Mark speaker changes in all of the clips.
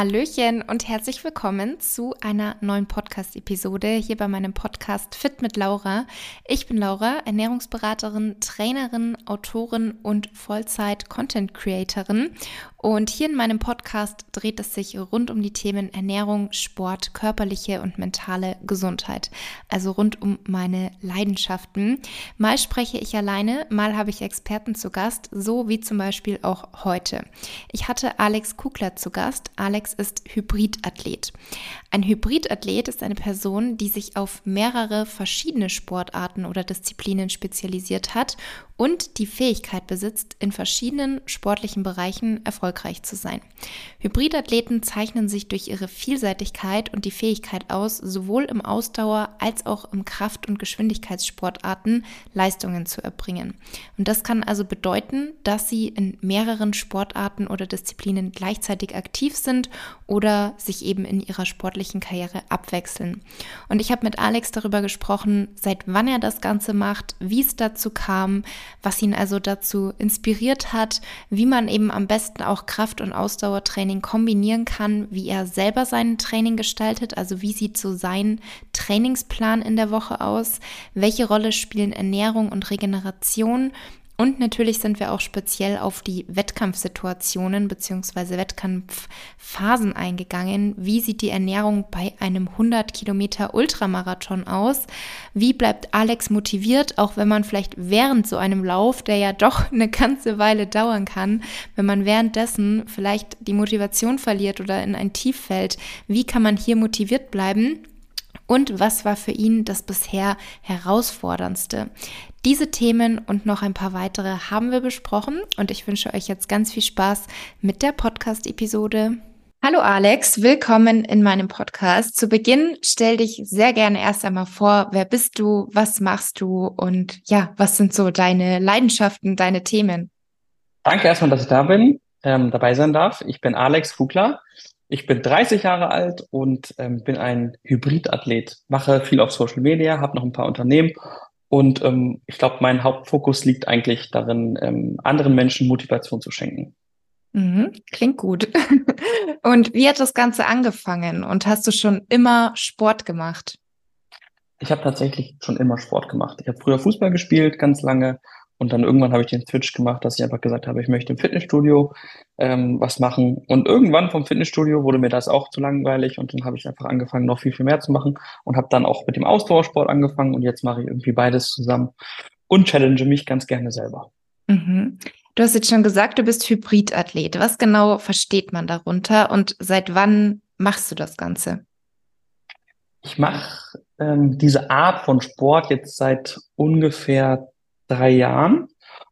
Speaker 1: Hallöchen und herzlich willkommen zu einer neuen Podcast-Episode hier bei meinem Podcast Fit mit Laura. Ich bin Laura, Ernährungsberaterin, Trainerin, Autorin und Vollzeit-Content-Creatorin und hier in meinem Podcast dreht es sich rund um die Themen Ernährung, Sport, körperliche und mentale Gesundheit. Also rund um meine Leidenschaften. Mal spreche ich alleine, mal habe ich Experten zu Gast, so wie zum Beispiel auch heute. Ich hatte Alex Kugler zu Gast. Alex ist Hybridathlet. Ein Hybridathlet ist eine Person, die sich auf mehrere verschiedene Sportarten oder Disziplinen spezialisiert hat und die Fähigkeit besitzt, in verschiedenen sportlichen Bereichen erfolgreich zu sein. Hybridathleten zeichnen sich durch ihre Vielseitigkeit und die Fähigkeit aus, sowohl im Ausdauer als auch im Kraft- und Geschwindigkeitssportarten Leistungen zu erbringen. Und das kann also bedeuten, dass sie in mehreren Sportarten oder Disziplinen gleichzeitig aktiv sind oder sich eben in ihrer sportlichen Karriere abwechseln. Und ich habe mit Alex darüber gesprochen, seit wann er das Ganze macht, wie es dazu kam, was ihn also dazu inspiriert hat, wie man eben am besten auch Kraft- und Ausdauertraining kombinieren kann, wie er selber sein Training gestaltet, also wie sieht so sein Trainingsplan in der Woche aus, welche Rolle spielen Ernährung und Regeneration und natürlich sind wir auch speziell auf die Wettkampfsituationen bzw. Wettkampfphasen eingegangen. Wie sieht die Ernährung bei einem 100 Kilometer Ultramarathon aus? Wie bleibt Alex motiviert, auch wenn man vielleicht während so einem Lauf, der ja doch eine ganze Weile dauern kann, wenn man währenddessen vielleicht die Motivation verliert oder in ein Tief fällt? Wie kann man hier motiviert bleiben? Und was war für ihn das bisher herausforderndste? Diese Themen und noch ein paar weitere haben wir besprochen und ich wünsche euch jetzt ganz viel Spaß mit der Podcast-Episode. Hallo Alex, willkommen in meinem Podcast. Zu Beginn stell dich sehr gerne erst einmal vor, wer bist du, was machst du und ja, was sind so deine Leidenschaften, deine Themen?
Speaker 2: Danke erstmal, dass ich da bin, ähm, dabei sein darf. Ich bin Alex Fugler. Ich bin 30 Jahre alt und ähm, bin ein Hybridathlet, mache viel auf Social Media, habe noch ein paar Unternehmen und ähm, ich glaube, mein Hauptfokus liegt eigentlich darin, ähm, anderen Menschen Motivation zu schenken.
Speaker 1: Mhm, klingt gut. Und wie hat das Ganze angefangen? Und hast du schon immer Sport gemacht?
Speaker 2: Ich habe tatsächlich schon immer Sport gemacht. Ich habe früher Fußball gespielt, ganz lange, und dann irgendwann habe ich den Switch gemacht, dass ich einfach gesagt habe, ich möchte im Fitnessstudio ähm, was machen. Und irgendwann vom Fitnessstudio wurde mir das auch zu langweilig und dann habe ich einfach angefangen, noch viel, viel mehr zu machen und habe dann auch mit dem Ausdauersport angefangen und jetzt mache ich irgendwie beides zusammen und challenge mich ganz gerne selber.
Speaker 1: Mhm. Du hast jetzt schon gesagt, du bist Hybridathlet. Was genau versteht man darunter und seit wann machst du das Ganze?
Speaker 2: Ich mache ähm, diese Art von Sport jetzt seit ungefähr drei Jahren.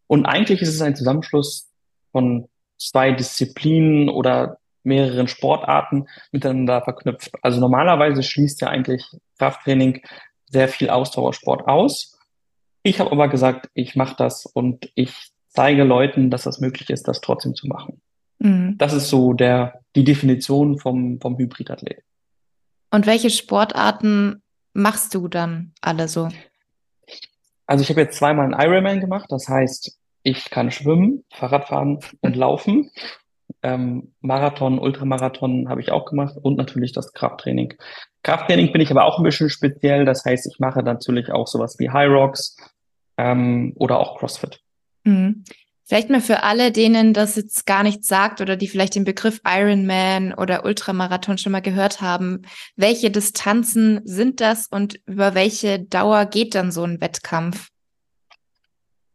Speaker 2: Und eigentlich ist es ein Zusammenschluss von zwei Disziplinen oder mehreren Sportarten miteinander verknüpft. Also normalerweise schließt ja eigentlich Krafttraining sehr viel Ausdauersport aus. Ich habe aber gesagt, ich mache das und ich zeige Leuten, dass das möglich ist, das trotzdem zu machen. Mhm. Das ist so der, die Definition vom, vom Hybridathlet.
Speaker 1: Und welche Sportarten machst du dann alle so?
Speaker 2: Also ich habe jetzt zweimal einen Ironman gemacht, das heißt, ich kann schwimmen, Fahrradfahren und laufen. Ähm, Marathon, Ultramarathon habe ich auch gemacht und natürlich das Krafttraining. Krafttraining bin ich aber auch ein bisschen speziell, das heißt, ich mache natürlich auch sowas wie High Rocks ähm, oder auch CrossFit.
Speaker 1: Mhm. Vielleicht mal für alle, denen das jetzt gar nichts sagt oder die vielleicht den Begriff Ironman oder Ultramarathon schon mal gehört haben. Welche Distanzen sind das und über welche Dauer geht dann so ein Wettkampf?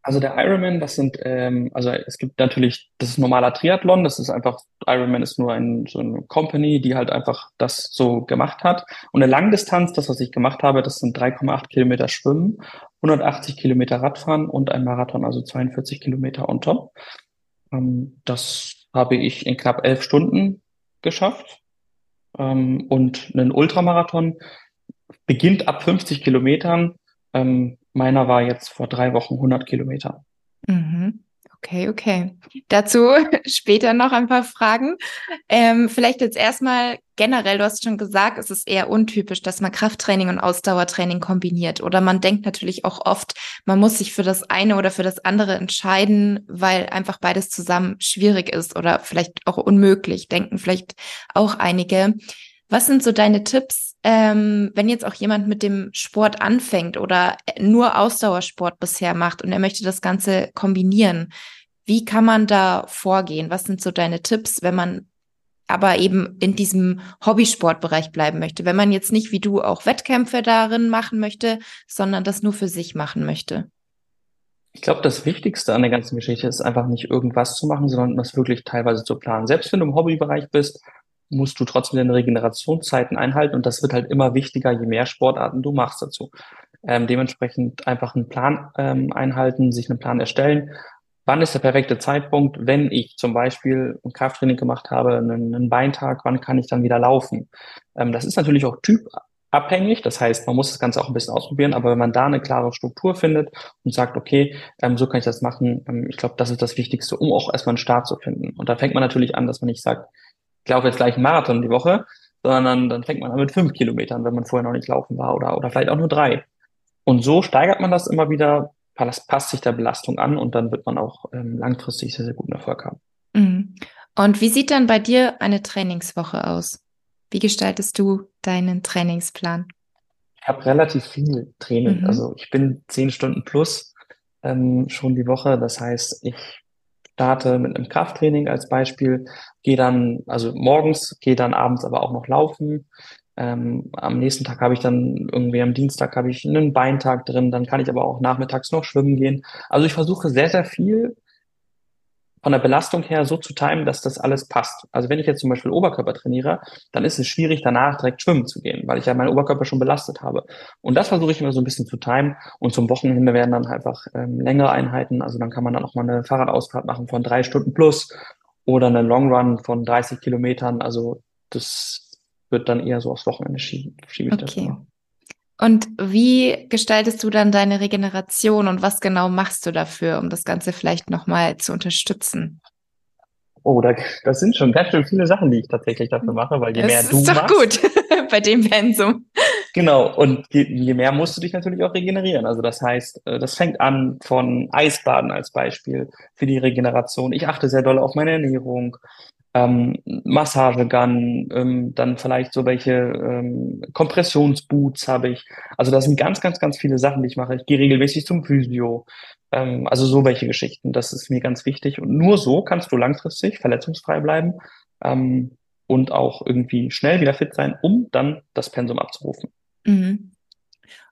Speaker 2: Also der Ironman, das sind, ähm, also es gibt natürlich, das ist normaler Triathlon, das ist einfach, Ironman ist nur ein, so eine Company, die halt einfach das so gemacht hat. Und eine Langdistanz, das, was ich gemacht habe, das sind 3,8 Kilometer Schwimmen, 180 Kilometer Radfahren und ein Marathon, also 42 Kilometer on top. Ähm, das habe ich in knapp elf Stunden geschafft. Ähm, und ein Ultramarathon beginnt ab 50 Kilometern. Ähm, Meiner war jetzt vor drei Wochen 100 Kilometer.
Speaker 1: Mhm. Okay, okay. Dazu später noch ein paar Fragen. Ähm, vielleicht jetzt erstmal generell, du hast schon gesagt, es ist eher untypisch, dass man Krafttraining und Ausdauertraining kombiniert. Oder man denkt natürlich auch oft, man muss sich für das eine oder für das andere entscheiden, weil einfach beides zusammen schwierig ist oder vielleicht auch unmöglich, denken vielleicht auch einige. Was sind so deine Tipps, ähm, wenn jetzt auch jemand mit dem Sport anfängt oder nur Ausdauersport bisher macht und er möchte das Ganze kombinieren? Wie kann man da vorgehen? Was sind so deine Tipps, wenn man aber eben in diesem Hobbysportbereich bleiben möchte, wenn man jetzt nicht wie du auch Wettkämpfe darin machen möchte, sondern das nur für sich machen möchte?
Speaker 2: Ich glaube, das Wichtigste an der ganzen Geschichte ist einfach nicht irgendwas zu machen, sondern das wirklich teilweise zu planen. Selbst wenn du im Hobbybereich bist, musst du trotzdem deine Regenerationszeiten einhalten und das wird halt immer wichtiger, je mehr Sportarten du machst dazu. Ähm, dementsprechend einfach einen Plan ähm, einhalten, sich einen Plan erstellen. Wann ist der perfekte Zeitpunkt, wenn ich zum Beispiel ein Krafttraining gemacht habe, einen, einen Beintag, wann kann ich dann wieder laufen? Ähm, das ist natürlich auch typabhängig, das heißt, man muss das Ganze auch ein bisschen ausprobieren, aber wenn man da eine klare Struktur findet und sagt, okay, ähm, so kann ich das machen, ähm, ich glaube, das ist das Wichtigste, um auch erstmal einen Start zu finden. Und da fängt man natürlich an, dass man nicht sagt, ich laufe jetzt gleich einen Marathon die Woche, sondern dann fängt man an mit fünf Kilometern, wenn man vorher noch nicht laufen war oder, oder vielleicht auch nur drei. Und so steigert man das immer wieder, passt sich der Belastung an und dann wird man auch ähm, langfristig sehr, sehr guten Erfolg haben.
Speaker 1: Mhm. Und wie sieht dann bei dir eine Trainingswoche aus? Wie gestaltest du deinen Trainingsplan?
Speaker 2: Ich habe relativ viel Training. Mhm. Also ich bin zehn Stunden plus ähm, schon die Woche. Das heißt, ich starte mit einem Krafttraining als Beispiel, gehe dann, also morgens, gehe dann abends aber auch noch laufen. Ähm, am nächsten Tag habe ich dann irgendwie am Dienstag habe ich einen Beintag drin, dann kann ich aber auch nachmittags noch schwimmen gehen. Also ich versuche sehr, sehr viel von der Belastung her so zu timen, dass das alles passt. Also wenn ich jetzt zum Beispiel Oberkörper trainiere, dann ist es schwierig, danach direkt schwimmen zu gehen, weil ich ja meinen Oberkörper schon belastet habe. Und das versuche ich immer so ein bisschen zu timen. Und zum Wochenende werden dann einfach ähm, längere Einheiten. Also dann kann man dann auch mal eine Fahrradausfahrt machen von drei Stunden plus oder eine Long Run von 30 Kilometern. Also das wird dann eher so aufs Wochenende schieben. Schiebe ich okay.
Speaker 1: Und wie gestaltest du dann deine Regeneration und was genau machst du dafür, um das Ganze vielleicht nochmal zu unterstützen?
Speaker 2: Oh, da, das sind schon ganz schön viele Sachen, die ich tatsächlich dafür mache, weil je das mehr du machst. Das
Speaker 1: ist doch gut bei dem Pensum.
Speaker 2: Genau, und je, je, mehr musst du dich natürlich auch regenerieren. Also das heißt, äh, das fängt an von Eisbaden als Beispiel für die Regeneration. Ich achte sehr doll auf meine Ernährung ähm, Massagegun, ähm, dann vielleicht so welche ähm, Kompressionsboots habe ich. Also das sind ganz, ganz, ganz viele Sachen, die ich mache. Ich gehe regelmäßig zum Physio. Ähm, also so welche Geschichten, das ist mir ganz wichtig. Und nur so kannst du langfristig verletzungsfrei bleiben ähm, und auch irgendwie schnell wieder fit sein, um dann das Pensum abzurufen.
Speaker 1: Mhm.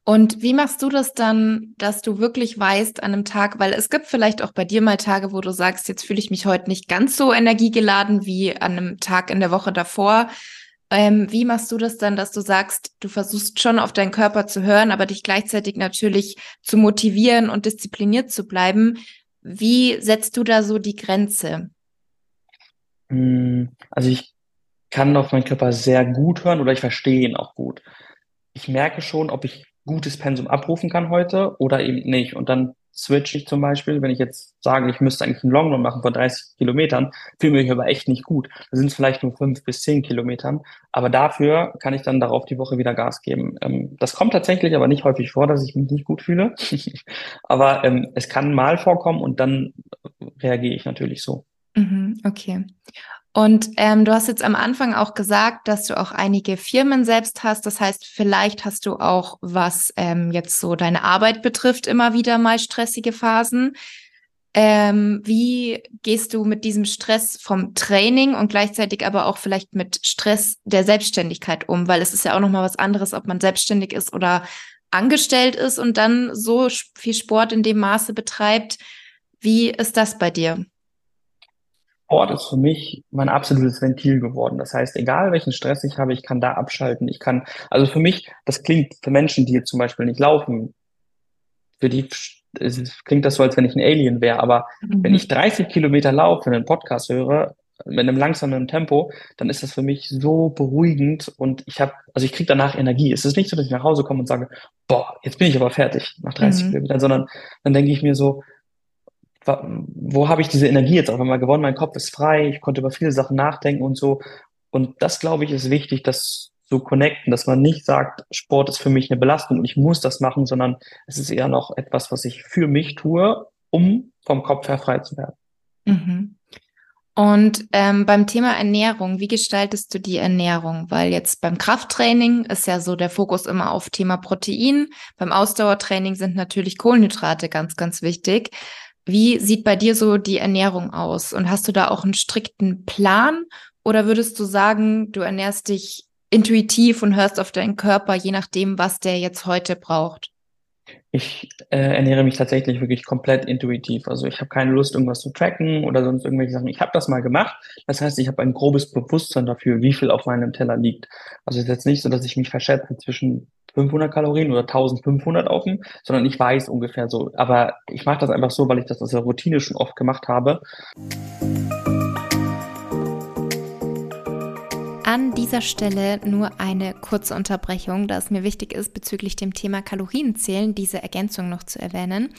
Speaker 1: Und wie machst du das dann, dass du wirklich weißt an einem Tag, weil es gibt vielleicht auch bei dir mal Tage, wo du sagst, jetzt fühle ich mich heute nicht ganz so energiegeladen wie an einem Tag in der Woche davor. Ähm, wie machst du das dann, dass du sagst, du versuchst schon auf deinen Körper zu hören, aber dich gleichzeitig natürlich zu motivieren und diszipliniert zu bleiben? Wie setzt du da so die Grenze?
Speaker 2: Hm, also ich kann auf meinen Körper sehr gut hören oder ich verstehe ihn auch gut. Ich merke schon, ob ich gutes Pensum abrufen kann heute oder eben nicht. Und dann switch ich zum Beispiel, wenn ich jetzt sage, ich müsste eigentlich einen Longrun machen von 30 Kilometern, fühle mich aber echt nicht gut. Da sind es vielleicht nur fünf bis zehn Kilometern. Aber dafür kann ich dann darauf die Woche wieder Gas geben. Ähm, das kommt tatsächlich aber nicht häufig vor, dass ich mich nicht gut fühle. aber ähm, es kann mal vorkommen und dann reagiere ich natürlich so.
Speaker 1: Mhm, okay. Und ähm, du hast jetzt am Anfang auch gesagt, dass du auch einige Firmen selbst hast. Das heißt, vielleicht hast du auch, was ähm, jetzt so deine Arbeit betrifft, immer wieder mal stressige Phasen. Ähm, wie gehst du mit diesem Stress vom Training und gleichzeitig aber auch vielleicht mit Stress der Selbstständigkeit um? Weil es ist ja auch nochmal was anderes, ob man selbstständig ist oder angestellt ist und dann so viel Sport in dem Maße betreibt. Wie ist das bei dir?
Speaker 2: Sport ist für mich mein absolutes Ventil geworden. Das heißt, egal welchen Stress ich habe, ich kann da abschalten. Ich kann, also für mich, das klingt für Menschen, die jetzt zum Beispiel nicht laufen, für die klingt das so, als wenn ich ein Alien wäre. Aber mhm. wenn ich 30 Kilometer laufe und einen Podcast höre, mit einem langsamen Tempo, dann ist das für mich so beruhigend und ich habe, also ich kriege danach Energie. Es ist nicht so, dass ich nach Hause komme und sage, boah, jetzt bin ich aber fertig nach 30 mhm. Kilometern, sondern dann denke ich mir so, wo habe ich diese Energie jetzt auf einmal gewonnen? Mein Kopf ist frei, ich konnte über viele Sachen nachdenken und so. Und das, glaube ich, ist wichtig, das zu connecten, dass man nicht sagt, Sport ist für mich eine Belastung und ich muss das machen, sondern es ist eher noch etwas, was ich für mich tue, um vom Kopf her frei zu werden.
Speaker 1: Mhm. Und ähm, beim Thema Ernährung, wie gestaltest du die Ernährung? Weil jetzt beim Krafttraining ist ja so der Fokus immer auf Thema Protein. Beim Ausdauertraining sind natürlich Kohlenhydrate ganz, ganz wichtig. Wie sieht bei dir so die Ernährung aus? Und hast du da auch einen strikten Plan? Oder würdest du sagen, du ernährst dich intuitiv und hörst auf deinen Körper, je nachdem, was der jetzt heute braucht?
Speaker 2: Ich äh, ernähre mich tatsächlich wirklich komplett intuitiv. Also ich habe keine Lust, irgendwas zu tracken oder sonst irgendwelche Sachen. Ich habe das mal gemacht. Das heißt, ich habe ein grobes Bewusstsein dafür, wie viel auf meinem Teller liegt. Also es ist jetzt nicht so, dass ich mich verschätze zwischen 500 Kalorien oder 1500 auf dem, sondern ich weiß ungefähr so. Aber ich mache das einfach so, weil ich das aus der Routine schon oft gemacht habe.
Speaker 1: An dieser Stelle nur eine kurze Unterbrechung, da es mir wichtig ist, bezüglich dem Thema Kalorienzählen diese Ergänzung noch zu erwähnen.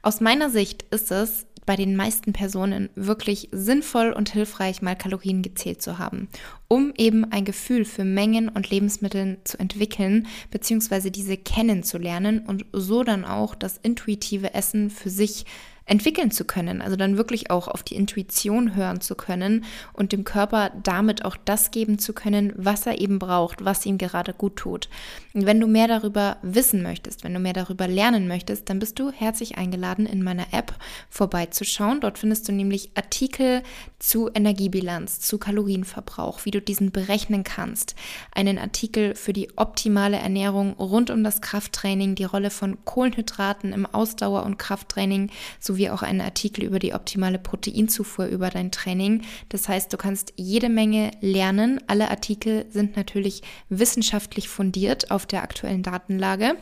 Speaker 1: Aus meiner Sicht ist es bei den meisten Personen wirklich sinnvoll und hilfreich, mal Kalorien gezählt zu haben, um eben ein Gefühl für Mengen und Lebensmitteln zu entwickeln, beziehungsweise diese kennenzulernen und so dann auch das intuitive Essen für sich entwickeln zu können, also dann wirklich auch auf die Intuition hören zu können und dem Körper damit auch das geben zu können, was er eben braucht, was ihm gerade gut tut. Und wenn du mehr darüber wissen möchtest, wenn du mehr darüber lernen möchtest, dann bist du herzlich eingeladen, in meiner App vorbeizuschauen. Dort findest du nämlich Artikel zu Energiebilanz, zu Kalorienverbrauch, wie du diesen berechnen kannst, einen Artikel für die optimale Ernährung rund um das Krafttraining, die Rolle von Kohlenhydraten im Ausdauer- und Krafttraining, so sowie auch einen Artikel über die optimale Proteinzufuhr über dein Training. Das heißt, du kannst jede Menge lernen. Alle Artikel sind natürlich wissenschaftlich fundiert auf der aktuellen Datenlage.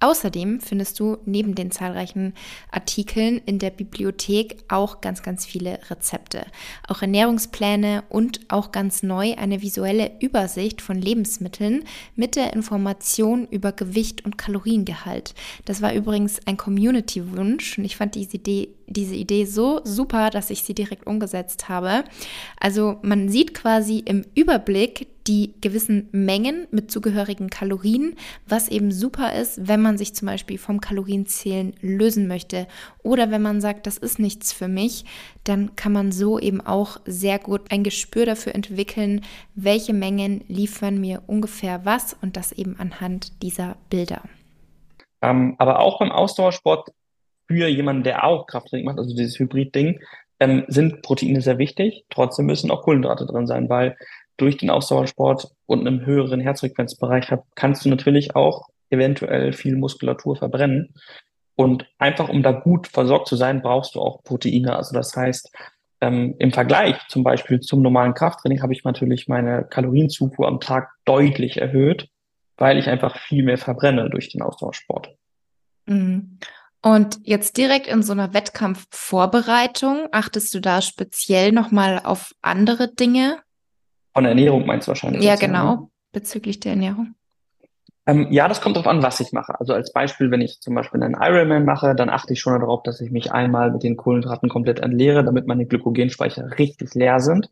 Speaker 1: Außerdem findest du neben den zahlreichen Artikeln in der Bibliothek auch ganz, ganz viele Rezepte, auch Ernährungspläne und auch ganz neu eine visuelle Übersicht von Lebensmitteln mit der Information über Gewicht und Kaloriengehalt. Das war übrigens ein Community-Wunsch und ich fand diese Idee, diese Idee so super, dass ich sie direkt umgesetzt habe. Also man sieht quasi im Überblick die gewissen Mengen mit zugehörigen Kalorien, was eben super ist, wenn man sich zum Beispiel vom Kalorienzählen lösen möchte oder wenn man sagt, das ist nichts für mich, dann kann man so eben auch sehr gut ein Gespür dafür entwickeln, welche Mengen liefern mir ungefähr was und das eben anhand dieser Bilder.
Speaker 2: Ähm, aber auch beim Ausdauersport für jemanden, der auch Krafttraining macht, also dieses Hybrid-Ding, ähm, sind Proteine sehr wichtig. Trotzdem müssen auch Kohlenhydrate drin sein, weil durch den Ausdauersport und einem höheren Herzfrequenzbereich kannst du natürlich auch eventuell viel Muskulatur verbrennen. Und einfach um da gut versorgt zu sein, brauchst du auch Proteine. Also das heißt, ähm, im Vergleich zum Beispiel zum normalen Krafttraining habe ich natürlich meine Kalorienzufuhr am Tag deutlich erhöht, weil ich einfach viel mehr verbrenne durch den Ausdauersport.
Speaker 1: Mhm. Und jetzt direkt in so einer Wettkampfvorbereitung, achtest du da speziell nochmal auf andere Dinge?
Speaker 2: Von der Ernährung meinst du wahrscheinlich.
Speaker 1: Ja, genau, ne? bezüglich der Ernährung.
Speaker 2: Ähm, ja, das kommt darauf an, was ich mache. Also als Beispiel, wenn ich zum Beispiel einen Ironman mache, dann achte ich schon darauf, dass ich mich einmal mit den Kohlenhydraten komplett entleere, damit meine Glykogenspeicher richtig leer sind.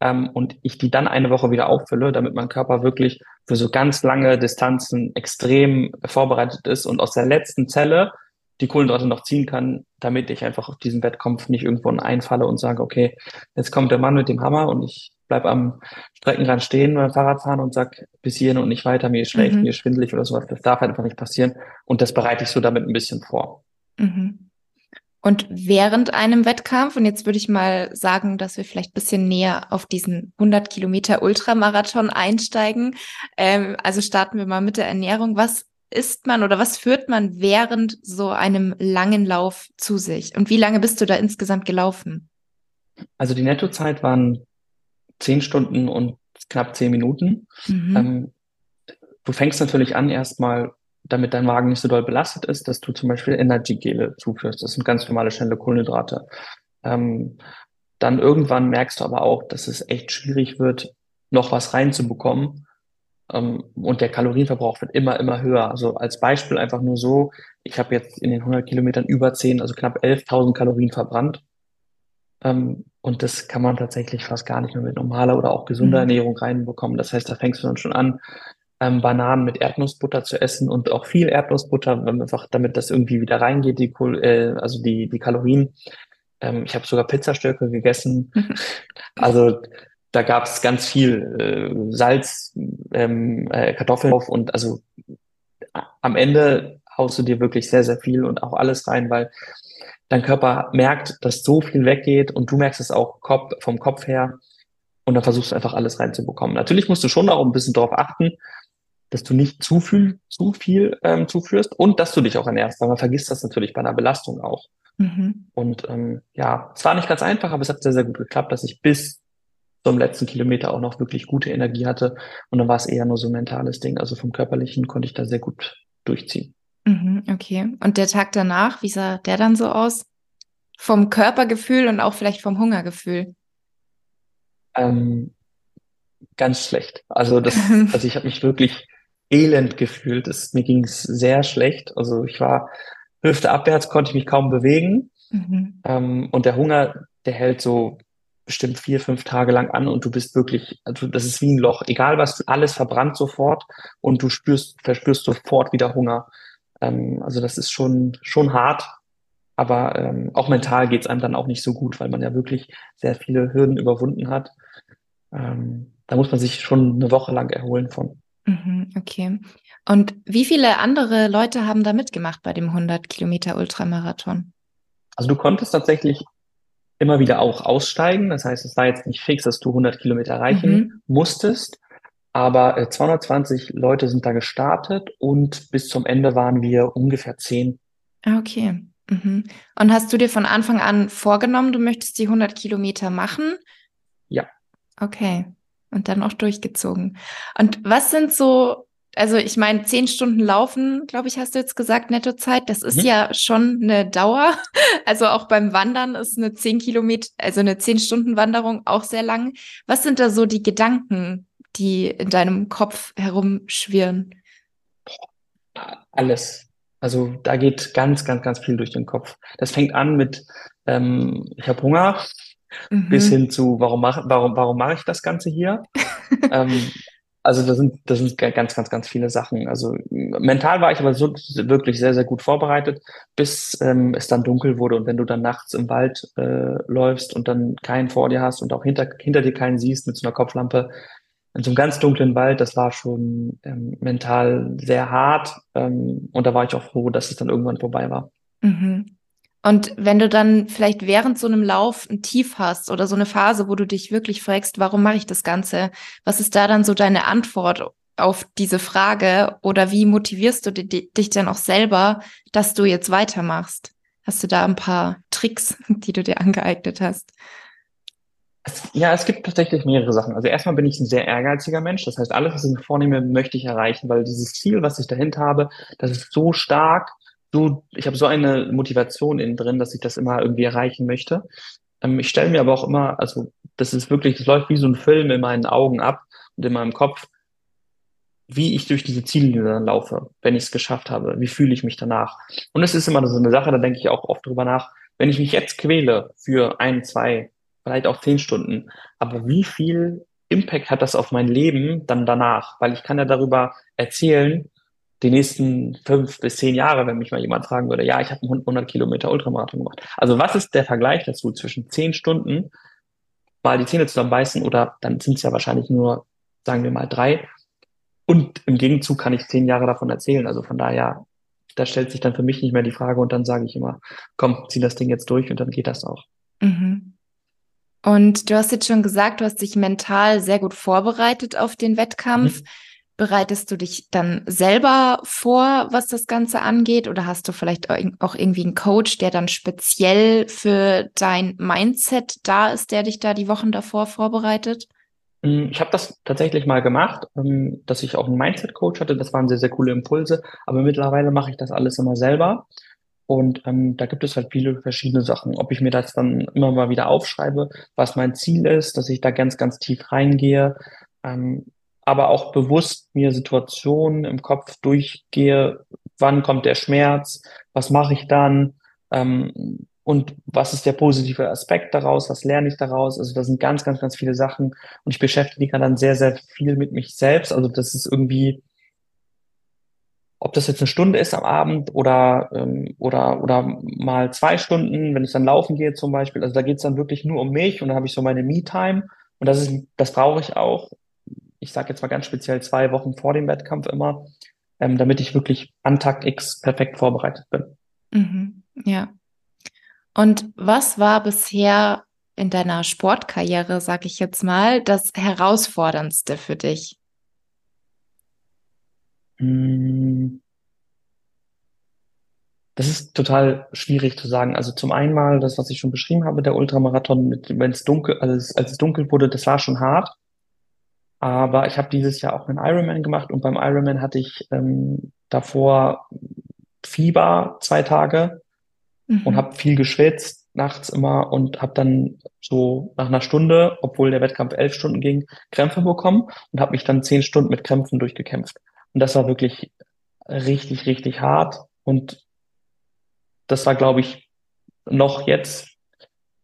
Speaker 2: Ähm, und ich die dann eine Woche wieder auffülle, damit mein Körper wirklich für so ganz lange Distanzen extrem vorbereitet ist und aus der letzten Zelle die Kohlenhydrate noch ziehen kann, damit ich einfach auf diesen Wettkampf nicht irgendwo einfalle und sage, okay, jetzt kommt der Mann mit dem Hammer und ich bleib am Streckenrand stehen beim Fahrradfahren und sag bis hierhin und nicht weiter, mir ist schlecht, mhm. mir ist schwindelig oder sowas. Das darf halt einfach nicht passieren. Und das bereite ich so damit ein bisschen vor.
Speaker 1: Mhm. Und während einem Wettkampf, und jetzt würde ich mal sagen, dass wir vielleicht ein bisschen näher auf diesen 100 Kilometer Ultramarathon einsteigen. Ähm, also starten wir mal mit der Ernährung. Was isst man oder was führt man während so einem langen Lauf zu sich? Und wie lange bist du da insgesamt gelaufen?
Speaker 2: Also die Nettozeit waren zehn Stunden und knapp zehn Minuten. Mhm. Ähm, du fängst natürlich an erstmal, damit dein Magen nicht so doll belastet ist, dass du zum Beispiel Energy-Gele zuführst. Das sind ganz normale schnelle Kohlenhydrate. Ähm, dann irgendwann merkst du aber auch, dass es echt schwierig wird, noch was reinzubekommen und der Kalorienverbrauch wird immer, immer höher. Also als Beispiel einfach nur so, ich habe jetzt in den 100 Kilometern über 10, also knapp 11.000 Kalorien verbrannt. Ähm, und das kann man tatsächlich fast gar nicht mehr mit normaler oder auch gesunder mhm. Ernährung reinbekommen. Das heißt, da fängst du dann schon an, ähm, Bananen mit Erdnussbutter zu essen und auch viel Erdnussbutter, einfach damit das irgendwie wieder reingeht, die, äh, also die, die Kalorien. Ähm, ich habe sogar Pizzastücke gegessen. also da gab es ganz viel äh, Salz, ähm, äh, Kartoffeln drauf und also am Ende haust du dir wirklich sehr, sehr viel und auch alles rein, weil dein Körper merkt, dass so viel weggeht und du merkst es auch Kopf, vom Kopf her und dann versuchst du einfach alles reinzubekommen. Natürlich musst du schon auch ein bisschen darauf achten, dass du nicht zu viel, zu viel ähm, zuführst und dass du dich auch ernährst, weil man vergisst das natürlich bei einer Belastung auch. Mhm. Und ähm, ja, es war nicht ganz einfach, aber es hat sehr, sehr gut geklappt, dass ich bis zum letzten Kilometer auch noch wirklich gute Energie hatte. Und dann war es eher nur so ein mentales Ding. Also vom Körperlichen konnte ich da sehr gut durchziehen.
Speaker 1: Mhm, okay. Und der Tag danach, wie sah der dann so aus? Vom Körpergefühl und auch vielleicht vom Hungergefühl?
Speaker 2: Ähm, ganz schlecht. Also das, also ich habe mich wirklich elend gefühlt. Es, mir ging es sehr schlecht. Also ich war Hüfte abwärts, konnte ich mich kaum bewegen. Mhm. Ähm, und der Hunger, der hält so bestimmt vier, fünf Tage lang an und du bist wirklich, also das ist wie ein Loch. Egal was, alles verbrannt sofort und du spürst, verspürst sofort wieder Hunger. Ähm, also das ist schon, schon hart. Aber ähm, auch mental geht's einem dann auch nicht so gut, weil man ja wirklich sehr viele Hürden überwunden hat. Ähm, da muss man sich schon eine Woche lang erholen von.
Speaker 1: Mhm, okay. Und wie viele andere Leute haben da mitgemacht bei dem 100 Kilometer Ultramarathon?
Speaker 2: Also du konntest tatsächlich immer wieder auch aussteigen. Das heißt, es war jetzt nicht fix, dass du 100 Kilometer erreichen mhm. musstest. Aber äh, 220 Leute sind da gestartet und bis zum Ende waren wir ungefähr zehn.
Speaker 1: Ah, okay. Mhm. Und hast du dir von Anfang an vorgenommen, du möchtest die 100 Kilometer machen?
Speaker 2: Ja.
Speaker 1: Okay. Und dann auch durchgezogen. Und was sind so, also ich meine, zehn Stunden laufen, glaube ich, hast du jetzt gesagt, Nettozeit, das ist mhm. ja schon eine Dauer. Also auch beim Wandern ist eine zehn Kilometer, also eine zehn Stunden Wanderung auch sehr lang. Was sind da so die Gedanken, die in deinem Kopf herumschwirren?
Speaker 2: Alles. Also da geht ganz, ganz, ganz viel durch den Kopf. Das fängt an mit, ähm, ich habe Hunger, mhm. bis hin zu, warum mache warum, warum mache ich das Ganze hier? ähm, also das sind, das sind ganz, ganz, ganz viele Sachen. Also mental war ich aber so wirklich sehr, sehr gut vorbereitet, bis ähm, es dann dunkel wurde und wenn du dann nachts im Wald äh, läufst und dann keinen vor dir hast und auch hinter, hinter dir keinen siehst mit so einer Kopflampe, in so einem ganz dunklen Wald, das war schon ähm, mental sehr hart. Ähm, und da war ich auch froh, dass es dann irgendwann vorbei war.
Speaker 1: Mhm. Und wenn du dann vielleicht während so einem Lauf ein Tief hast oder so eine Phase, wo du dich wirklich fragst, warum mache ich das Ganze? Was ist da dann so deine Antwort auf diese Frage? Oder wie motivierst du dich dann auch selber, dass du jetzt weitermachst? Hast du da ein paar Tricks, die du dir angeeignet hast?
Speaker 2: Ja, es gibt tatsächlich mehrere Sachen. Also erstmal bin ich ein sehr ehrgeiziger Mensch. Das heißt, alles, was ich mir vornehme, möchte ich erreichen, weil dieses Ziel, was ich dahinter habe, das ist so stark, so, ich habe so eine Motivation innen drin, dass ich das immer irgendwie erreichen möchte. Ähm, ich stelle mir aber auch immer, also das ist wirklich, das läuft wie so ein Film in meinen Augen ab und in meinem Kopf, wie ich durch diese Ziele dann laufe, wenn ich es geschafft habe, wie fühle ich mich danach. Und es ist immer so eine Sache, da denke ich auch oft drüber nach, wenn ich mich jetzt quäle für ein, zwei, vielleicht auch zehn Stunden, aber wie viel Impact hat das auf mein Leben dann danach? Weil ich kann ja darüber erzählen, die nächsten fünf bis zehn Jahre, wenn mich mal jemand fragen würde, ja, ich habe einen 100 Kilometer Ultramarathon gemacht. Also was ist der Vergleich dazu zwischen zehn Stunden mal die Zähne zusammenbeißen oder dann sind es ja wahrscheinlich nur, sagen wir mal, drei. Und im Gegenzug kann ich zehn Jahre davon erzählen. Also von daher, da stellt sich dann für mich nicht mehr die Frage und dann sage ich immer, komm, zieh das Ding jetzt durch und dann geht das auch.
Speaker 1: Mhm. Und du hast jetzt schon gesagt, du hast dich mental sehr gut vorbereitet auf den Wettkampf. Mhm. Bereitest du dich dann selber vor, was das Ganze angeht? Oder hast du vielleicht auch irgendwie einen Coach, der dann speziell für dein Mindset da ist, der dich da die Wochen davor vorbereitet?
Speaker 2: Mm, ich habe das tatsächlich mal gemacht, ähm, dass ich auch einen Mindset-Coach hatte. Das waren sehr, sehr coole Impulse. Aber mittlerweile mache ich das alles immer selber. Und ähm, da gibt es halt viele verschiedene Sachen. Ob ich mir das dann immer mal wieder aufschreibe, was mein Ziel ist, dass ich da ganz, ganz tief reingehe. Ähm, aber auch bewusst mir Situationen im Kopf durchgehe, wann kommt der Schmerz, was mache ich dann? Ähm, und was ist der positive Aspekt daraus, was lerne ich daraus. Also das sind ganz, ganz, ganz viele Sachen. Und ich beschäftige mich dann sehr, sehr viel mit mich selbst. Also das ist irgendwie, ob das jetzt eine Stunde ist am Abend oder, ähm, oder, oder mal zwei Stunden, wenn ich dann laufen gehe zum Beispiel. Also da geht's dann wirklich nur um mich und dann habe ich so meine Me-Time. Und das ist, das brauche ich auch ich sage jetzt mal ganz speziell zwei Wochen vor dem Wettkampf immer, ähm, damit ich wirklich an Tag X perfekt vorbereitet bin.
Speaker 1: Mhm, ja. Und was war bisher in deiner Sportkarriere, sag ich jetzt mal, das herausforderndste für dich?
Speaker 2: Hm. Das ist total schwierig zu sagen. Also zum einen mal das, was ich schon beschrieben habe, der Ultramarathon, wenn es dunkel, als, als es dunkel wurde, das war schon hart. Aber ich habe dieses Jahr auch einen Ironman gemacht und beim Ironman hatte ich ähm, davor Fieber zwei Tage mhm. und habe viel geschwitzt nachts immer und habe dann so nach einer Stunde, obwohl der Wettkampf elf Stunden ging, Krämpfe bekommen und habe mich dann zehn Stunden mit Krämpfen durchgekämpft. Und das war wirklich richtig, richtig hart. Und das war, glaube ich, noch jetzt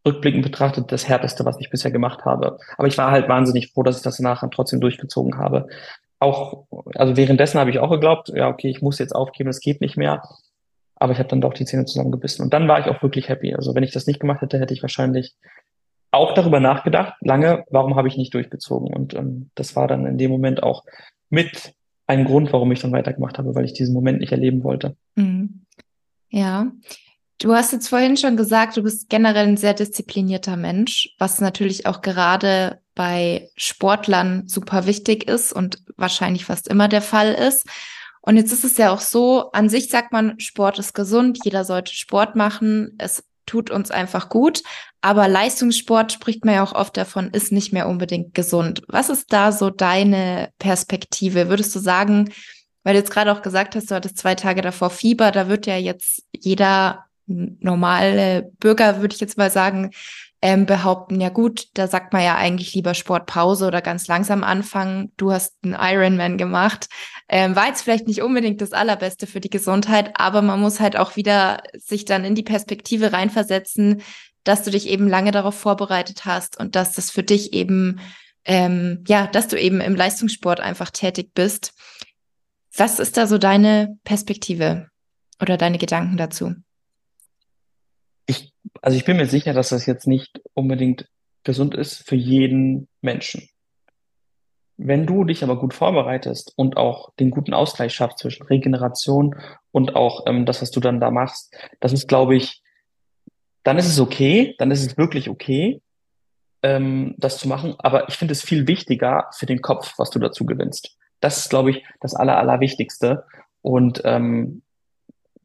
Speaker 2: rückblickend betrachtet das härteste, was ich bisher gemacht habe. Aber ich war halt wahnsinnig froh, dass ich das nachher trotzdem durchgezogen habe. Auch, also währenddessen habe ich auch geglaubt, ja, okay, ich muss jetzt aufgeben, es geht nicht mehr. Aber ich habe dann doch die Zähne zusammengebissen. Und dann war ich auch wirklich happy. Also wenn ich das nicht gemacht hätte, hätte ich wahrscheinlich auch darüber nachgedacht, lange, warum habe ich nicht durchgezogen? Und ähm, das war dann in dem Moment auch mit ein Grund, warum ich dann weitergemacht habe, weil ich diesen Moment nicht erleben wollte.
Speaker 1: Mhm. Ja, Du hast jetzt vorhin schon gesagt, du bist generell ein sehr disziplinierter Mensch, was natürlich auch gerade bei Sportlern super wichtig ist und wahrscheinlich fast immer der Fall ist. Und jetzt ist es ja auch so, an sich sagt man, Sport ist gesund, jeder sollte Sport machen, es tut uns einfach gut, aber Leistungssport spricht man ja auch oft davon, ist nicht mehr unbedingt gesund. Was ist da so deine Perspektive? Würdest du sagen, weil du jetzt gerade auch gesagt hast, du hattest zwei Tage davor Fieber, da wird ja jetzt jeder normale Bürger, würde ich jetzt mal sagen, ähm, behaupten, ja gut, da sagt man ja eigentlich lieber Sportpause oder ganz langsam anfangen. Du hast einen Ironman gemacht. Ähm, war jetzt vielleicht nicht unbedingt das Allerbeste für die Gesundheit, aber man muss halt auch wieder sich dann in die Perspektive reinversetzen, dass du dich eben lange darauf vorbereitet hast und dass das für dich eben, ähm, ja, dass du eben im Leistungssport einfach tätig bist. Was ist da so deine Perspektive oder deine Gedanken dazu?
Speaker 2: Also ich bin mir sicher, dass das jetzt nicht unbedingt gesund ist für jeden Menschen. Wenn du dich aber gut vorbereitest und auch den guten Ausgleich schaffst zwischen Regeneration und auch ähm, das, was du dann da machst, das ist, glaube ich, dann ist es okay, dann ist es wirklich okay, ähm, das zu machen. Aber ich finde es viel wichtiger für den Kopf, was du dazu gewinnst. Das ist, glaube ich, das Aller, Allerwichtigste. Und ähm,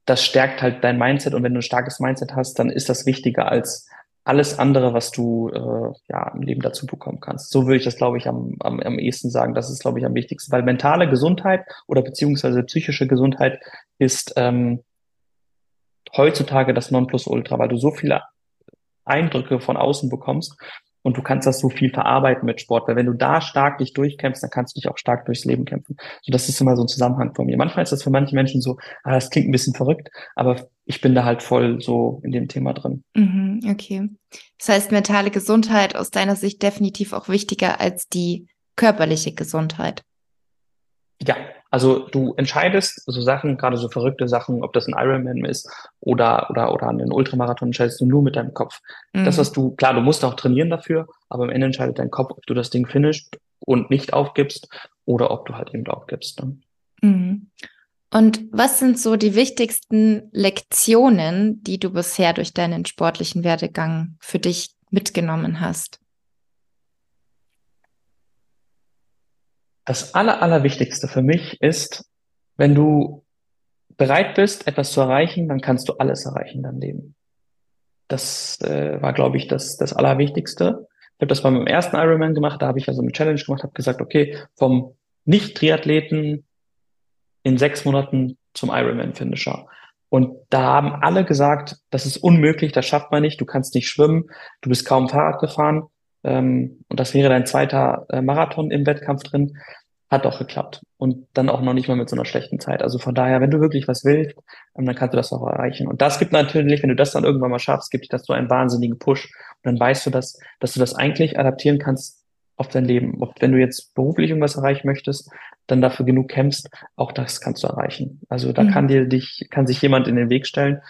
Speaker 2: das stärkt halt dein Mindset und wenn du ein starkes Mindset hast, dann ist das wichtiger als alles andere, was du äh, ja im Leben dazu bekommen kannst. So würde ich das, glaube ich, am, am, am ehesten sagen. Das ist, glaube ich, am wichtigsten, weil mentale Gesundheit oder beziehungsweise psychische Gesundheit ist ähm, heutzutage das Nonplusultra, weil du so viele Eindrücke von außen bekommst und du kannst das so viel verarbeiten mit Sport, weil wenn du da stark dich durchkämpfst, dann kannst du dich auch stark durchs Leben kämpfen. So, das ist immer so ein Zusammenhang von mir. Manchmal ist das für manche Menschen so, ah, das klingt ein bisschen verrückt, aber ich bin da halt voll so in dem Thema drin.
Speaker 1: Mhm, okay. Das heißt, mentale Gesundheit aus deiner Sicht definitiv auch wichtiger als die körperliche Gesundheit.
Speaker 2: Ja, also du entscheidest so Sachen, gerade so verrückte Sachen, ob das ein Ironman ist oder oder oder einen Ultramarathon, entscheidest du nur mit deinem Kopf. Mhm. Das, was du, klar, du musst auch trainieren dafür, aber am Ende entscheidet dein Kopf, ob du das Ding finishst und nicht aufgibst oder ob du halt eben aufgibst. Ne?
Speaker 1: Mhm. Und was sind so die wichtigsten Lektionen, die du bisher durch deinen sportlichen Werdegang für dich mitgenommen hast?
Speaker 2: Das Aller, Allerwichtigste für mich ist, wenn du bereit bist, etwas zu erreichen, dann kannst du alles erreichen in deinem Leben. Das äh, war, glaube ich, das, das Allerwichtigste. Ich habe das bei meinem ersten Ironman gemacht, da habe ich also eine Challenge gemacht, habe gesagt, okay, vom Nicht-Triathleten in sechs Monaten zum Ironman-Finisher. Und da haben alle gesagt, das ist unmöglich, das schafft man nicht, du kannst nicht schwimmen, du bist kaum Fahrrad gefahren. Ähm, und das wäre dein zweiter äh, Marathon im Wettkampf drin. hat auch geklappt. Und dann auch noch nicht mal mit so einer schlechten Zeit. Also von daher, wenn du wirklich was willst, ähm, dann kannst du das auch erreichen. Und das gibt natürlich, wenn du das dann irgendwann mal schaffst, gibt das so einen wahnsinnigen Push. Und dann weißt du, dass, dass du das eigentlich adaptieren kannst auf dein Leben. Ob, wenn du jetzt beruflich irgendwas erreichen möchtest, dann dafür genug kämpfst, auch das kannst du erreichen. Also da mhm. kann dir dich, kann sich jemand in den Weg stellen,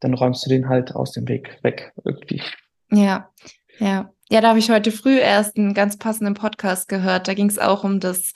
Speaker 2: dann räumst du den halt aus dem Weg weg irgendwie.
Speaker 1: Ja, ja. Ja, da habe ich heute früh erst einen ganz passenden Podcast gehört. Da ging es auch um das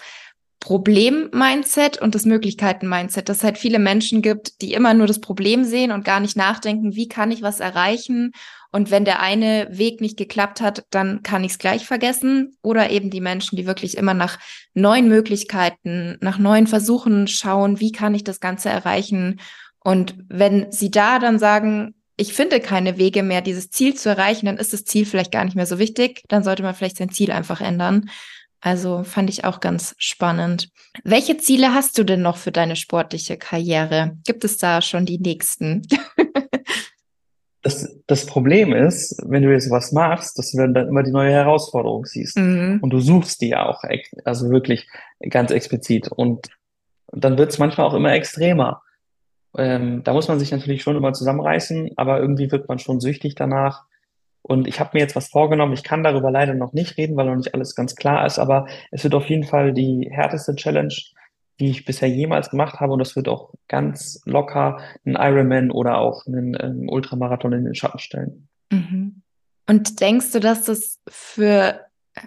Speaker 1: Problem-Mindset und das Möglichkeiten-Mindset, dass es halt viele Menschen gibt, die immer nur das Problem sehen und gar nicht nachdenken, wie kann ich was erreichen. Und wenn der eine Weg nicht geklappt hat, dann kann ich es gleich vergessen. Oder eben die Menschen, die wirklich immer nach neuen Möglichkeiten, nach neuen Versuchen schauen, wie kann ich das Ganze erreichen. Und wenn sie da dann sagen, ich finde keine Wege mehr, dieses Ziel zu erreichen, dann ist das Ziel vielleicht gar nicht mehr so wichtig. Dann sollte man vielleicht sein Ziel einfach ändern. Also fand ich auch ganz spannend. Welche Ziele hast du denn noch für deine sportliche Karriere? Gibt es da schon die nächsten?
Speaker 2: das, das Problem ist, wenn du jetzt was machst, dass du dann immer die neue Herausforderung siehst. Mhm. Und du suchst die ja auch, also wirklich ganz explizit. Und dann wird es manchmal auch immer extremer. Ähm, da muss man sich natürlich schon immer zusammenreißen, aber irgendwie wird man schon süchtig danach. Und ich habe mir jetzt was vorgenommen. Ich kann darüber leider noch nicht reden, weil noch nicht alles ganz klar ist, aber es wird auf jeden Fall die härteste Challenge, die ich bisher jemals gemacht habe. Und das wird auch ganz locker einen Ironman oder auch einen ähm, Ultramarathon in den Schatten stellen.
Speaker 1: Mhm. Und denkst du, dass das für,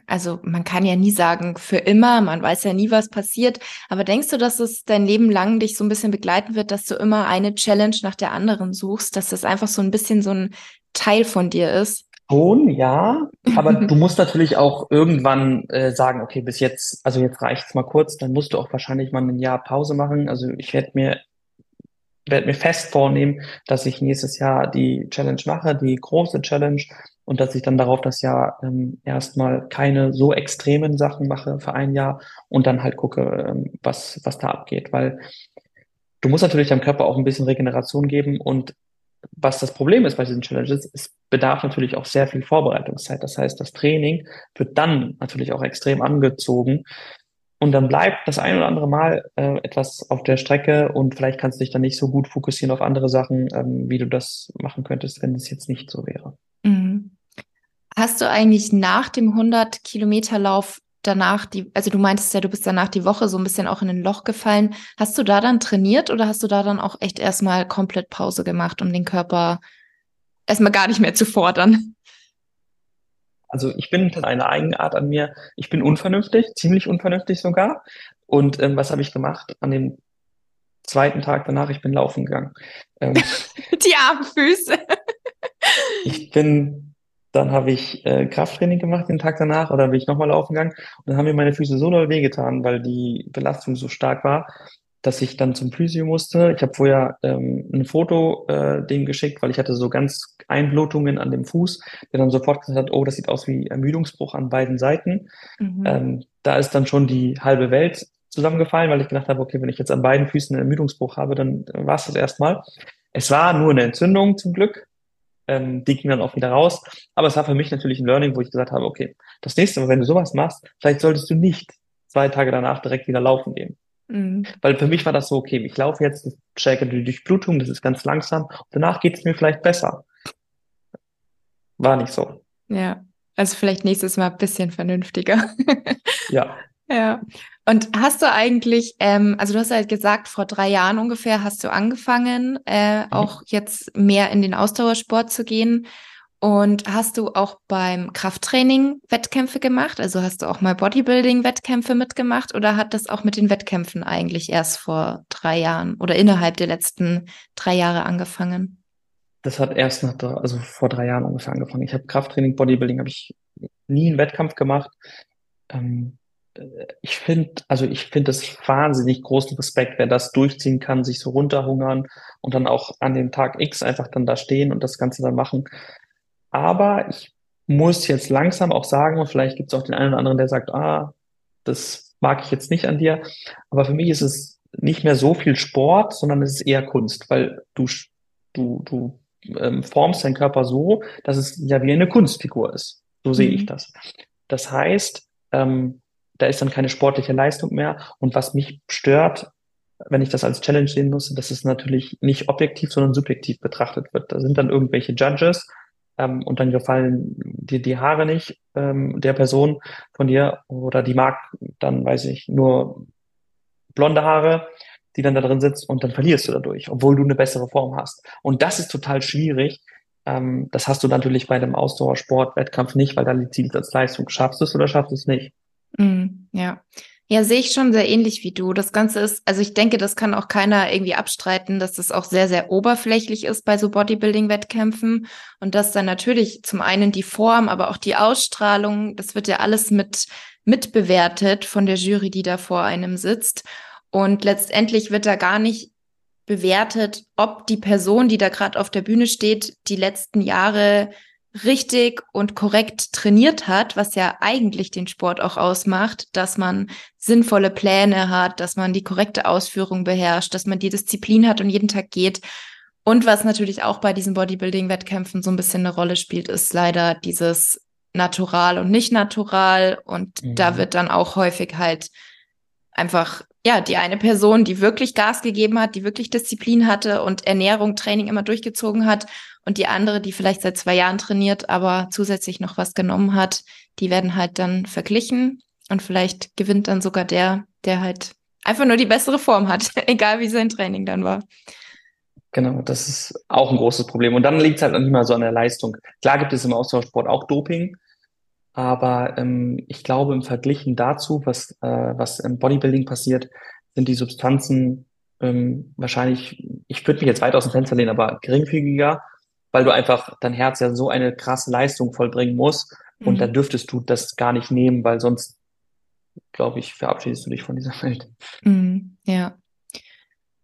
Speaker 1: also man kann ja nie sagen für immer, man weiß ja nie, was passiert, aber denkst du, dass es dein Leben lang dich so ein bisschen begleiten wird, dass du immer eine Challenge nach der anderen suchst, dass das einfach so ein bisschen so ein Teil von dir ist?
Speaker 2: Schon, ja, aber du musst natürlich auch irgendwann äh, sagen, okay, bis jetzt, also jetzt reicht's mal kurz, dann musst du auch wahrscheinlich mal ein Jahr Pause machen. Also ich werde mir werde mir fest vornehmen, dass ich nächstes Jahr die Challenge mache, die große Challenge, und dass ich dann darauf das Jahr ähm, erstmal keine so extremen Sachen mache für ein Jahr und dann halt gucke, ähm, was, was da abgeht. Weil du musst natürlich deinem Körper auch ein bisschen Regeneration geben und was das Problem ist bei diesen Challenges, es bedarf natürlich auch sehr viel Vorbereitungszeit. Das heißt, das Training wird dann natürlich auch extrem angezogen. Und dann bleibt das ein oder andere Mal äh, etwas auf der Strecke und vielleicht kannst du dich dann nicht so gut fokussieren auf andere Sachen, ähm, wie du das machen könntest, wenn es jetzt nicht so wäre.
Speaker 1: Mhm. Hast du eigentlich nach dem 100 Kilometer Lauf danach die, also du meintest ja, du bist danach die Woche so ein bisschen auch in ein Loch gefallen. Hast du da dann trainiert oder hast du da dann auch echt erstmal komplett Pause gemacht, um den Körper erstmal gar nicht mehr zu fordern?
Speaker 2: Also ich bin eine Eigenart an mir. Ich bin unvernünftig, ziemlich unvernünftig sogar. Und ähm, was habe ich gemacht an dem zweiten Tag danach? Ich bin laufen gegangen.
Speaker 1: Ähm, die armen Füße.
Speaker 2: ich bin dann habe ich äh, Krafttraining gemacht den Tag danach oder bin ich nochmal laufen gegangen. Und dann haben mir meine Füße so doll wehgetan, weil die Belastung so stark war, dass ich dann zum Physio musste. Ich habe vorher ähm, ein Foto äh, dem geschickt, weil ich hatte so ganz Einblutungen an dem Fuß, der dann sofort gesagt hat, oh, das sieht aus wie Ermüdungsbruch an beiden Seiten. Mhm. Ähm, da ist dann schon die halbe Welt zusammengefallen, weil ich gedacht habe, okay, wenn ich jetzt an beiden Füßen einen Ermüdungsbruch habe, dann war es das erstmal. Es war nur eine Entzündung zum Glück ähm, die ging dann auch wieder raus. Aber es war für mich natürlich ein Learning, wo ich gesagt habe, okay, das nächste Mal, wenn du sowas machst, vielleicht solltest du nicht zwei Tage danach direkt wieder laufen gehen. Mhm. Weil für mich war das so, okay, ich laufe jetzt, stärke die Durchblutung, das ist ganz langsam, danach geht es mir vielleicht besser. War nicht so.
Speaker 1: Ja, also vielleicht nächstes Mal ein bisschen vernünftiger.
Speaker 2: ja.
Speaker 1: Ja. Und hast du eigentlich, ähm, also du hast halt gesagt, vor drei Jahren ungefähr hast du angefangen, äh, mhm. auch jetzt mehr in den Ausdauersport zu gehen. Und hast du auch beim Krafttraining Wettkämpfe gemacht? Also hast du auch mal Bodybuilding-Wettkämpfe mitgemacht oder hat das auch mit den Wettkämpfen eigentlich erst vor drei Jahren oder innerhalb der letzten drei Jahre angefangen?
Speaker 2: Das hat erst nach, also vor drei Jahren ungefähr angefangen. Ich habe Krafttraining, Bodybuilding habe ich nie einen Wettkampf gemacht. Ähm, ich finde, also ich finde es wahnsinnig großen Respekt, wer das durchziehen kann, sich so runterhungern und dann auch an dem Tag X einfach dann da stehen und das Ganze dann machen. Aber ich muss jetzt langsam auch sagen, und vielleicht gibt es auch den einen oder anderen, der sagt, ah, das mag ich jetzt nicht an dir. Aber für mich ist es nicht mehr so viel Sport, sondern es ist eher Kunst, weil du, du, du ähm, formst deinen Körper so, dass es ja wie eine Kunstfigur ist. So sehe ich mhm. das. Das heißt, ähm, da ist dann keine sportliche Leistung mehr. Und was mich stört, wenn ich das als Challenge sehen muss, dass es natürlich nicht objektiv, sondern subjektiv betrachtet wird. Da sind dann irgendwelche Judges ähm, und dann gefallen dir die Haare nicht ähm, der Person von dir oder die mag dann, weiß ich, nur blonde Haare, die dann da drin sitzt und dann verlierst du dadurch, obwohl du eine bessere Form hast. Und das ist total schwierig. Ähm, das hast du natürlich bei einem Ausdauersport-Wettkampf nicht, weil da zielt als Leistung. Schaffst du es oder schaffst du es nicht?
Speaker 1: Mm, ja. Ja, sehe ich schon sehr ähnlich wie du. Das Ganze ist, also ich denke, das kann auch keiner irgendwie abstreiten, dass das auch sehr, sehr oberflächlich ist bei so Bodybuilding-Wettkämpfen und dass dann natürlich zum einen die Form, aber auch die Ausstrahlung, das wird ja alles mit mitbewertet von der Jury, die da vor einem sitzt. Und letztendlich wird da gar nicht bewertet, ob die Person, die da gerade auf der Bühne steht, die letzten Jahre richtig und korrekt trainiert hat, was ja eigentlich den Sport auch ausmacht, dass man sinnvolle Pläne hat, dass man die korrekte Ausführung beherrscht, dass man die Disziplin hat und jeden Tag geht. Und was natürlich auch bei diesen Bodybuilding-Wettkämpfen so ein bisschen eine Rolle spielt, ist leider dieses Natural und nicht natural. Und mhm. da wird dann auch häufig halt einfach, ja, die eine Person, die wirklich Gas gegeben hat, die wirklich Disziplin hatte und Ernährung, Training immer durchgezogen hat und die andere, die vielleicht seit zwei Jahren trainiert, aber zusätzlich noch was genommen hat, die werden halt dann verglichen und vielleicht gewinnt dann sogar der, der halt einfach nur die bessere Form hat, egal wie sein Training dann war.
Speaker 2: Genau, das ist auch ein großes Problem. Und dann liegt es halt nicht mal so an der Leistung. Klar gibt es im Austauschsport auch Doping, aber ähm, ich glaube, im Verglichen dazu, was, äh, was im Bodybuilding passiert, sind die Substanzen ähm, wahrscheinlich, ich würde mich jetzt weit aus dem Fenster lehnen, aber geringfügiger weil du einfach dein Herz ja so eine krasse Leistung vollbringen musst. Und mhm. da dürftest du das gar nicht nehmen, weil sonst, glaube ich, verabschiedest du dich von dieser Welt.
Speaker 1: Mhm, ja.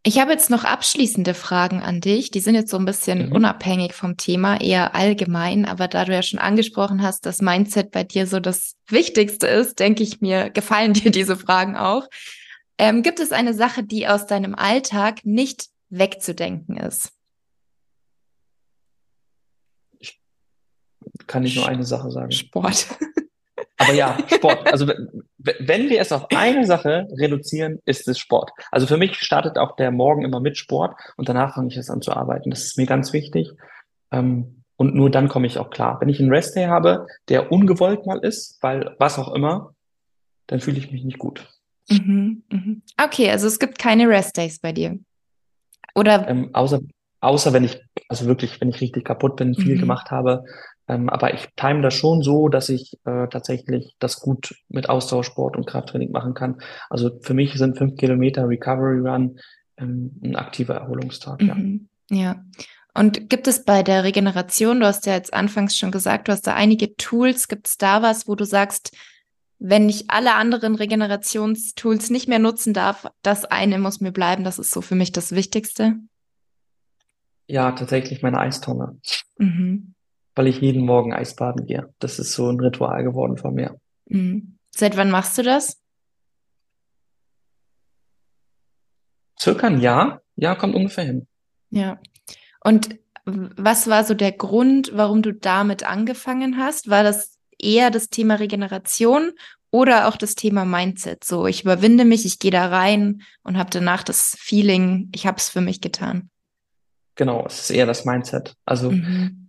Speaker 1: Ich habe jetzt noch abschließende Fragen an dich. Die sind jetzt so ein bisschen mhm. unabhängig vom Thema, eher allgemein. Aber da du ja schon angesprochen hast, dass Mindset bei dir so das Wichtigste ist, denke ich mir, gefallen dir diese Fragen auch. Ähm, gibt es eine Sache, die aus deinem Alltag nicht wegzudenken ist?
Speaker 2: kann ich nur eine Sache sagen.
Speaker 1: Sport.
Speaker 2: Aber ja, Sport. Also wenn wir es auf eine Sache reduzieren, ist es Sport. Also für mich startet auch der Morgen immer mit Sport und danach fange ich es an zu arbeiten. Das ist mir ganz wichtig. Ähm, und nur dann komme ich auch klar. Wenn ich einen Restday habe, der ungewollt mal ist, weil was auch immer, dann fühle ich mich nicht gut.
Speaker 1: Mhm, mhm. Okay, also es gibt keine Restdays bei dir. Oder?
Speaker 2: Ähm, außer, außer wenn ich, also wirklich, wenn ich richtig kaputt bin, viel mhm. gemacht habe, ähm, aber ich time das schon so, dass ich äh, tatsächlich das gut mit Austauschsport und Krafttraining machen kann. Also für mich sind fünf Kilometer Recovery Run ähm, ein aktiver Erholungstag.
Speaker 1: Mhm. Ja. ja. Und gibt es bei der Regeneration, du hast ja jetzt anfangs schon gesagt, du hast da einige Tools, gibt es da was, wo du sagst, wenn ich alle anderen Regenerationstools nicht mehr nutzen darf, das eine muss mir bleiben, das ist so für mich das Wichtigste?
Speaker 2: Ja, tatsächlich meine Eistonne. Mhm weil ich jeden Morgen Eisbaden gehe. Das ist so ein Ritual geworden von mir.
Speaker 1: Mhm. Seit wann machst du das?
Speaker 2: Circa ein Jahr. Ja, kommt ungefähr hin.
Speaker 1: Ja. Und was war so der Grund, warum du damit angefangen hast? War das eher das Thema Regeneration oder auch das Thema Mindset? So, ich überwinde mich, ich gehe da rein und habe danach das Feeling, ich habe es für mich getan.
Speaker 2: Genau, es ist eher das Mindset. Also mhm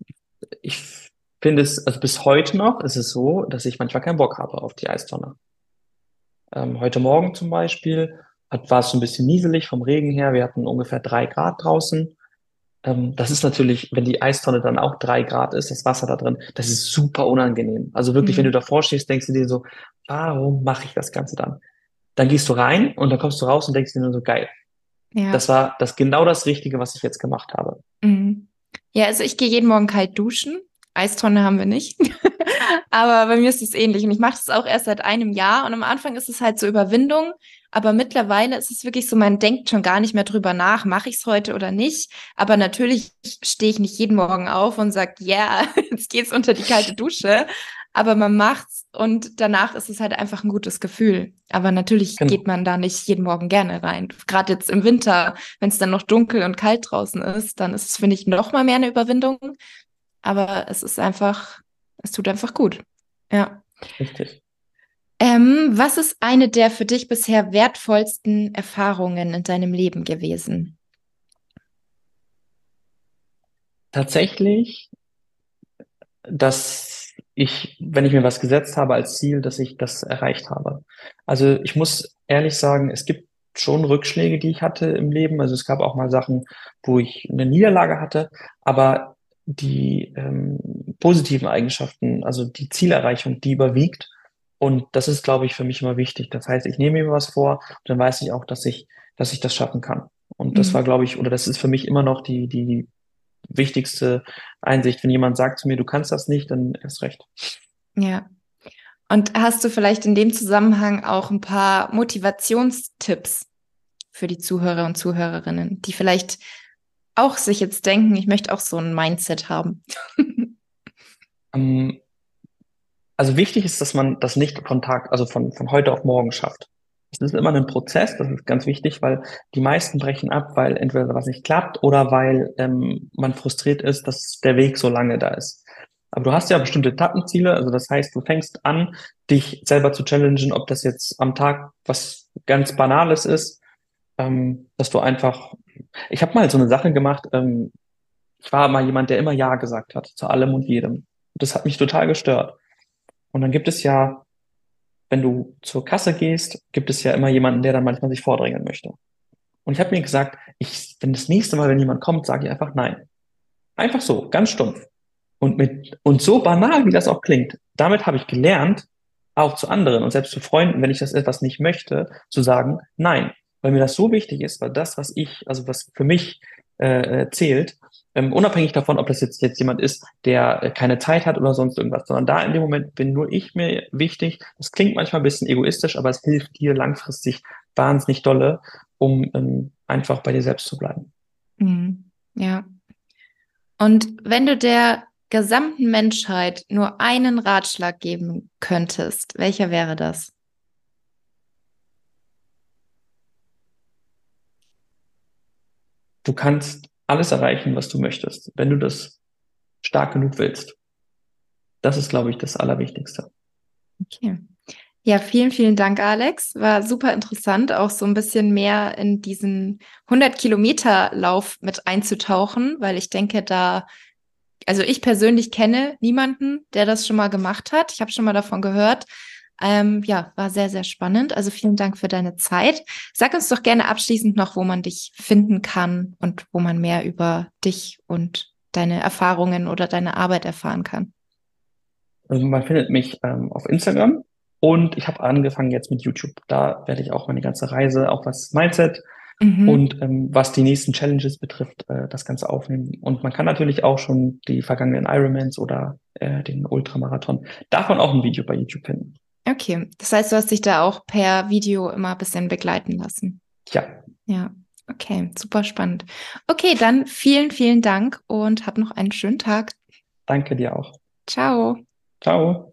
Speaker 2: ich finde es, also bis heute noch ist es so, dass ich manchmal keinen Bock habe auf die Eistonne. Ähm, heute Morgen zum Beispiel hat, war es so ein bisschen nieselig vom Regen her. Wir hatten ungefähr drei Grad draußen. Ähm, das ist natürlich, wenn die Eistonne dann auch drei Grad ist, das Wasser da drin, das ist super unangenehm. Also wirklich, mhm. wenn du davor stehst, denkst du dir so, warum mache ich das Ganze dann? Dann gehst du rein und dann kommst du raus und denkst dir nur so, geil. Ja. Das war das genau das Richtige, was ich jetzt gemacht habe.
Speaker 1: Mhm. Ja, also ich gehe jeden Morgen kalt duschen. Eistonne haben wir nicht. aber bei mir ist es ähnlich. Und ich mache das auch erst seit einem Jahr. Und am Anfang ist es halt so Überwindung. Aber mittlerweile ist es wirklich so, man denkt schon gar nicht mehr drüber nach, mache ich es heute oder nicht. Aber natürlich stehe ich nicht jeden Morgen auf und sage, ja, yeah, jetzt geht's unter die kalte Dusche. Aber man macht's und danach ist es halt einfach ein gutes Gefühl. Aber natürlich genau. geht man da nicht jeden Morgen gerne rein. Gerade jetzt im Winter, wenn es dann noch dunkel und kalt draußen ist, dann ist es, finde ich, noch mal mehr eine Überwindung. Aber es ist einfach, es tut einfach gut. Ja.
Speaker 2: Richtig.
Speaker 1: Ähm, was ist eine der für dich bisher wertvollsten Erfahrungen in deinem Leben gewesen?
Speaker 2: Tatsächlich, dass ich, wenn ich mir was gesetzt habe als Ziel, dass ich das erreicht habe. Also ich muss ehrlich sagen, es gibt schon Rückschläge, die ich hatte im Leben. Also es gab auch mal Sachen, wo ich eine Niederlage hatte, aber die ähm, positiven Eigenschaften, also die Zielerreichung, die überwiegt. Und das ist, glaube ich, für mich immer wichtig. Das heißt, ich nehme mir was vor und dann weiß ich auch, dass ich, dass ich das schaffen kann. Und das mhm. war, glaube ich, oder das ist für mich immer noch die, die wichtigste Einsicht. Wenn jemand sagt zu mir, du kannst das nicht, dann erst recht.
Speaker 1: Ja. Und hast du vielleicht in dem Zusammenhang auch ein paar Motivationstipps für die Zuhörer und Zuhörerinnen, die vielleicht auch sich jetzt denken, ich möchte auch so ein Mindset haben?
Speaker 2: ähm, also wichtig ist, dass man das nicht von Tag, also von, von heute auf morgen schafft. Es ist immer ein Prozess, das ist ganz wichtig, weil die meisten brechen ab, weil entweder was nicht klappt oder weil ähm, man frustriert ist, dass der Weg so lange da ist. Aber du hast ja bestimmte Etappenziele, also das heißt, du fängst an, dich selber zu challengen, ob das jetzt am Tag was ganz Banales ist, ähm, dass du einfach, ich habe mal so eine Sache gemacht, ähm, ich war mal jemand, der immer Ja gesagt hat, zu allem und jedem. Das hat mich total gestört. Und dann gibt es ja wenn du zur Kasse gehst, gibt es ja immer jemanden, der dann manchmal sich vordrängeln möchte. Und ich habe mir gesagt, ich, wenn das nächste Mal, wenn jemand kommt, sage ich einfach nein. Einfach so, ganz stumpf. Und mit, und so banal, wie das auch klingt, damit habe ich gelernt, auch zu anderen und selbst zu Freunden, wenn ich das etwas nicht möchte, zu sagen nein. Weil mir das so wichtig ist, weil das, was ich, also was für mich äh, äh zählt, ähm, unabhängig davon, ob das jetzt, jetzt jemand ist, der äh, keine Zeit hat oder sonst irgendwas, sondern da in dem Moment bin nur ich mir wichtig. Das klingt manchmal ein bisschen egoistisch, aber es hilft dir langfristig wahnsinnig dolle, um ähm, einfach bei dir selbst zu bleiben.
Speaker 1: Mhm. Ja. Und wenn du der gesamten Menschheit nur einen Ratschlag geben könntest, welcher wäre das?
Speaker 2: Du kannst alles erreichen, was du möchtest, wenn du das stark genug willst. Das ist, glaube ich, das Allerwichtigste.
Speaker 1: Okay. Ja, vielen, vielen Dank, Alex. War super interessant, auch so ein bisschen mehr in diesen 100 Kilometer Lauf mit einzutauchen, weil ich denke, da, also ich persönlich kenne niemanden, der das schon mal gemacht hat. Ich habe schon mal davon gehört. Ähm, ja, war sehr, sehr spannend. Also vielen Dank für deine Zeit. Sag uns doch gerne abschließend noch, wo man dich finden kann und wo man mehr über dich und deine Erfahrungen oder deine Arbeit erfahren kann.
Speaker 2: Also man findet mich ähm, auf Instagram und ich habe angefangen jetzt mit YouTube. Da werde ich auch meine ganze Reise, auch was Mindset mhm. und ähm, was die nächsten Challenges betrifft, äh, das Ganze aufnehmen. Und man kann natürlich auch schon die vergangenen Ironmans oder äh, den Ultramarathon davon auch ein Video bei YouTube finden.
Speaker 1: Okay, das heißt, du hast dich da auch per Video immer ein bisschen begleiten lassen.
Speaker 2: Ja.
Speaker 1: Ja, okay, super spannend. Okay, dann vielen, vielen Dank und hab noch einen schönen Tag.
Speaker 2: Danke dir auch.
Speaker 1: Ciao.
Speaker 2: Ciao.